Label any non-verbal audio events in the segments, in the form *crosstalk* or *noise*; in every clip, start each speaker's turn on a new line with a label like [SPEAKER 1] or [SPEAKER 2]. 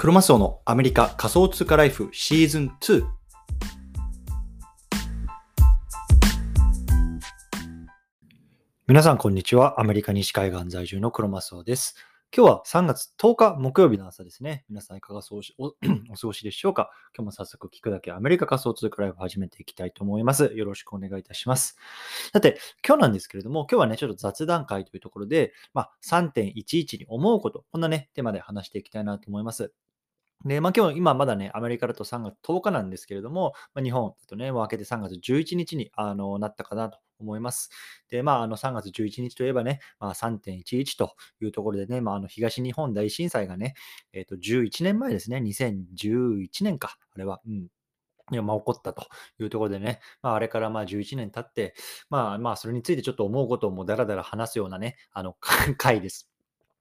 [SPEAKER 1] クロマスオのアメリカ仮想通貨ライフシーズン2皆さんこんにちは。アメリカ西海岸在住のクロマスオです。今日は3月10日木曜日の朝ですね。皆さんいかがお *coughs* お過ごしでしょうか？今日も早速聞くだけアメリカ仮想通貨ライフ始めていきたいと思います。よろしくお願いいたします。さて、今日なんですけれども、今日はね、ちょっと雑談会というところで、まあ、3.11に思うこと、こんなね、テーマで話していきたいなと思います。で、まあ今日、今まだね、アメリカだと3月10日なんですけれども、まあ、日本だとね、もう明けて3月11日にあのなったかなと思います。で、まあ、あの3月11日といえばね、まあ、3.11というところでね、まあ、あの東日本大震災がね、えっ、と、11年前ですね、2011年か、あれは。うん。まあ、起こったというところでね、まあ、あれからまあ11年経って、まあまあ、それについてちょっと思うことをもうだらだら話すようなね、あの回です。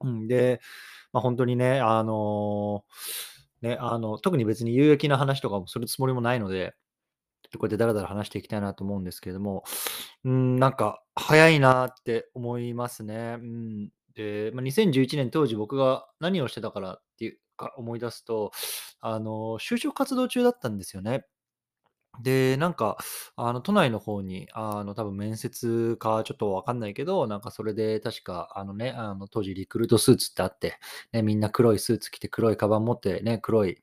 [SPEAKER 1] うん、で、まあ、本当にね、あのね、あの、特に別に有益な話とかもするつもりもないので、こうやってだらだら話していきたいなと思うんですけれども、うん、なんか早いなって思いますね。うん。で、まあ、2011年当時僕が何をしてたからっていうか思い出すと、あの、就職活動中だったんですよね。で、なんか、あの、都内の方に、あの、多分面接かちょっとわかんないけど、なんかそれで確か、あのね、あの、当時リクルートスーツってあって、ね、みんな黒いスーツ着て、黒いカバン持ってね、黒い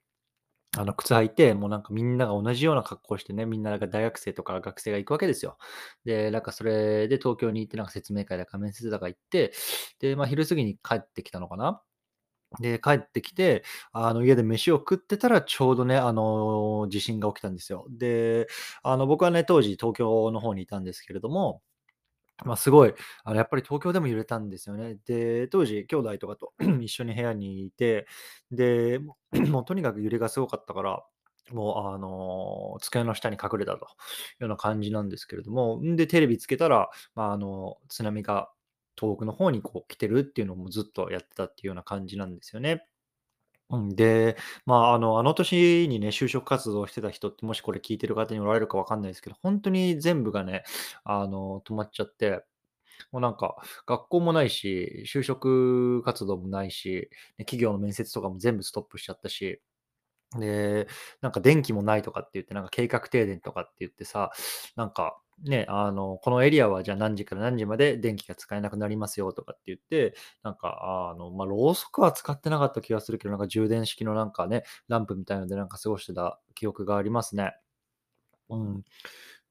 [SPEAKER 1] あの、靴履いて、もうなんかみんなが同じような格好してね、みんななんか大学生とか学生が行くわけですよ。で、なんかそれで東京に行ってなんか説明会だか面接だか行って、で、まあ昼過ぎに帰ってきたのかな。で、帰ってきて、あの、家で飯を食ってたら、ちょうどね、あの、地震が起きたんですよ。で、あの、僕はね、当時東京の方にいたんですけれども、まあ、すごい、あの、やっぱり東京でも揺れたんですよね。で、当時兄弟とかと *clears throat* 一緒に部屋にいて、で、*clears throat* もうとにかく揺れがすごかったから、もう、あの、机の下に隠れたというような感じなんですけれども、んで、テレビつけたら、まあ、あの、津波が東北の方にこう来てるっていうのもずっとやってたっていうような感じなんですよね。で、まあ、あの、あの年にね、就職活動してた人って、もしこれ聞いてる方におられるかわかんないですけど、本当に全部がね、あの、止まっちゃって、もうなんか、学校もないし、就職活動もないし、企業の面接とかも全部ストップしちゃったし、で、なんか電気もないとかって言って、なんか計画停電とかって言ってさ、なんかね、あの、このエリアはじゃあ何時から何時まで電気が使えなくなりますよとかって言って、なんか、あの、まあ、ろうそくは使ってなかった気がするけど、なんか充電式のなんかね、ランプみたいのでなんか過ごしてた記憶がありますね。うん。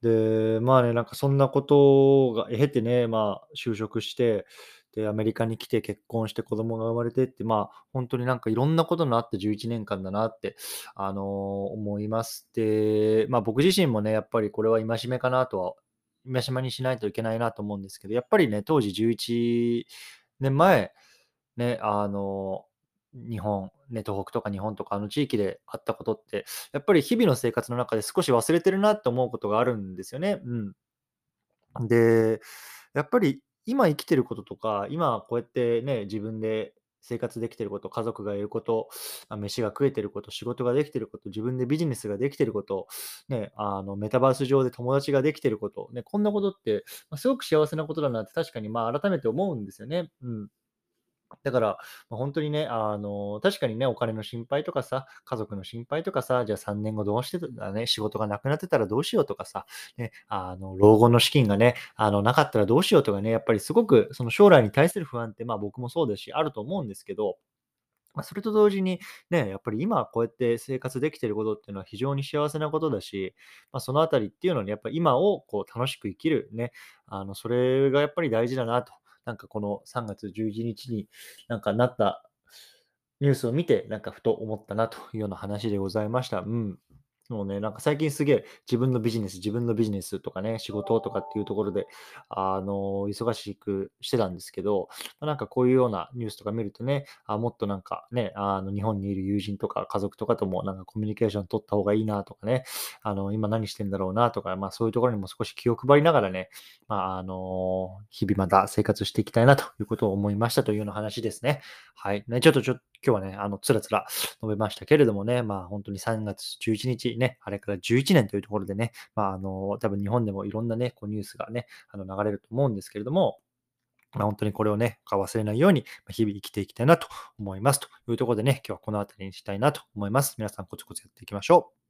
[SPEAKER 1] で、まあね、なんかそんなことが経てね、まあ就職して、で、アメリカに来て結婚して子供が生まれてって、まあ本当になんかいろんなことのあった11年間だなって、あのー思います。で、まあ僕自身もね、やっぱりこれは戒めかなとは、戒めにしないといけないなと思うんですけど、やっぱりね、当時11年前、ね、あの日本、ね、東北とか日本とかあの地域であったことって、やっぱり日々の生活の中で少し忘れてるなって思うことがあるんですよね。うん。で、やっぱり今生きてることとか、今こうやってね、自分で生活できてること、家族がいること、あ飯が食えてること、仕事ができてること、自分でビジネスができてること、ね、あのメタバース上で友達ができてること、ね、こんなことって、ま、すごく幸せなことだなって確かにまあ改めて思うんですよね。うん。だから、まあ、本当にね、あの、確かにね、お金の心配とかさ、家族の心配とかさ、じゃあ3年後どうしてたね、仕事がなくなってたらどうしようとかさ、ね、あの、老後の資金がね、あの、なかったらどうしようとかね、やっぱりすごくその将来に対する不安って、まあ僕もそうですし、あると思うんですけど、まあ、それと同時にね、やっぱり今こうやって生活できてることっていうのは非常に幸せなことだし、まあ、そのあたりっていうのにやっぱり今をこう楽しく生きるね、あの、それがやっぱり大事だなと。なんかこの3月11日になんかなったニュースを見て、なんかふと思ったなというような話でございました。うん。もうね、なんか最近すげえ自分のビジネス、自分のビジネスとかね、仕事とかっていうところで、あの、忙しくしてたんですけど、なんかこういうようなニュースとか見るとね、あ、もっとなんかね、あの、日本にいる友人とか家族とかともなんかコミュニケーション取った方がいいなとかね、あの、今何してんだろうなとか、まあそういうところにも少し気を配りながらね、まあ、あの、日々また生活していきたいなということを思いましたというような話ですね。はい。ね、ちょっとちょ、今日はね、あの、つらつら述べましたけれどもね、まあ本当に3月11日ね、あれから11年というところでね、まああの、多分日本でもいろんなね、こうニュースがね、あの流れると思うんですけれども、まあ、本当にこれをね、忘れないように、日々生きていきたいなと思います。というところでね、今日はこの辺りにしたいなと思います。皆さんコツコツやっていきましょう。